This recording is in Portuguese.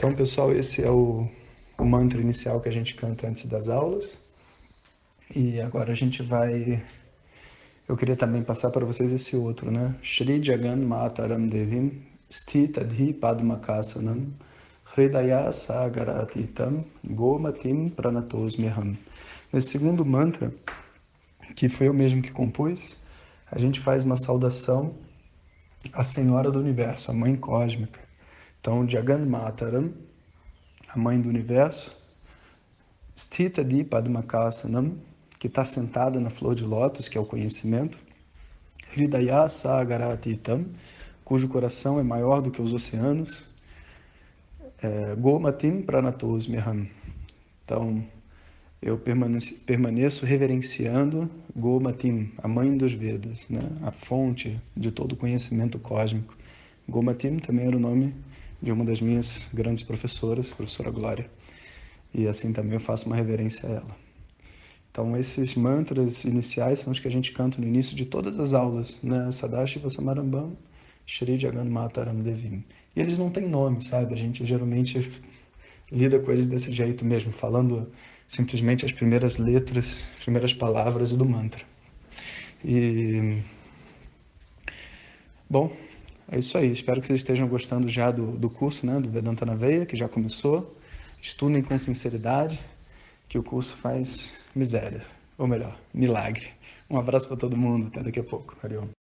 Então, pessoal, esse é o, o mantra inicial que a gente canta antes das aulas. E agora a gente vai. Eu queria também passar para vocês esse outro, né? Shri Jagan Mataram Devim Stitadhi Padmakasanam Hridaya Sagaratitam Gomatim Pranatosmiham. Nesse segundo mantra, que foi eu mesmo que compus, a gente faz uma saudação à Senhora do Universo, a Mãe Cósmica. Então, Jagan Mataram, a Mãe do Universo, Stita Di Padmakasanam, que está sentada na flor de lótus, que é o conhecimento, Hridaya Sagaratitam, cujo coração é maior do que os oceanos, é, Gomatim Pranatos Meham. Então, eu permaneço, permaneço reverenciando Gomatim, a mãe dos Vedas, né? a fonte de todo o conhecimento cósmico. Gomatim também era o nome de uma das minhas grandes professoras, professora Glória, e assim também eu faço uma reverência a ela. Então, esses mantras iniciais são os que a gente canta no início de todas as aulas, né? Sadashiva Samarambam, Shri Jagan Mataram Devim. E eles não têm nome, sabe? A gente geralmente lida com eles desse jeito mesmo, falando simplesmente as primeiras letras, as primeiras palavras do mantra. E. Bom, é isso aí. Espero que vocês estejam gostando já do, do curso, né? Do Vedanta na Veia, que já começou. Estudem com sinceridade, que o curso faz miséria. Ou melhor, milagre. Um abraço para todo mundo. Até daqui a pouco. Ariom.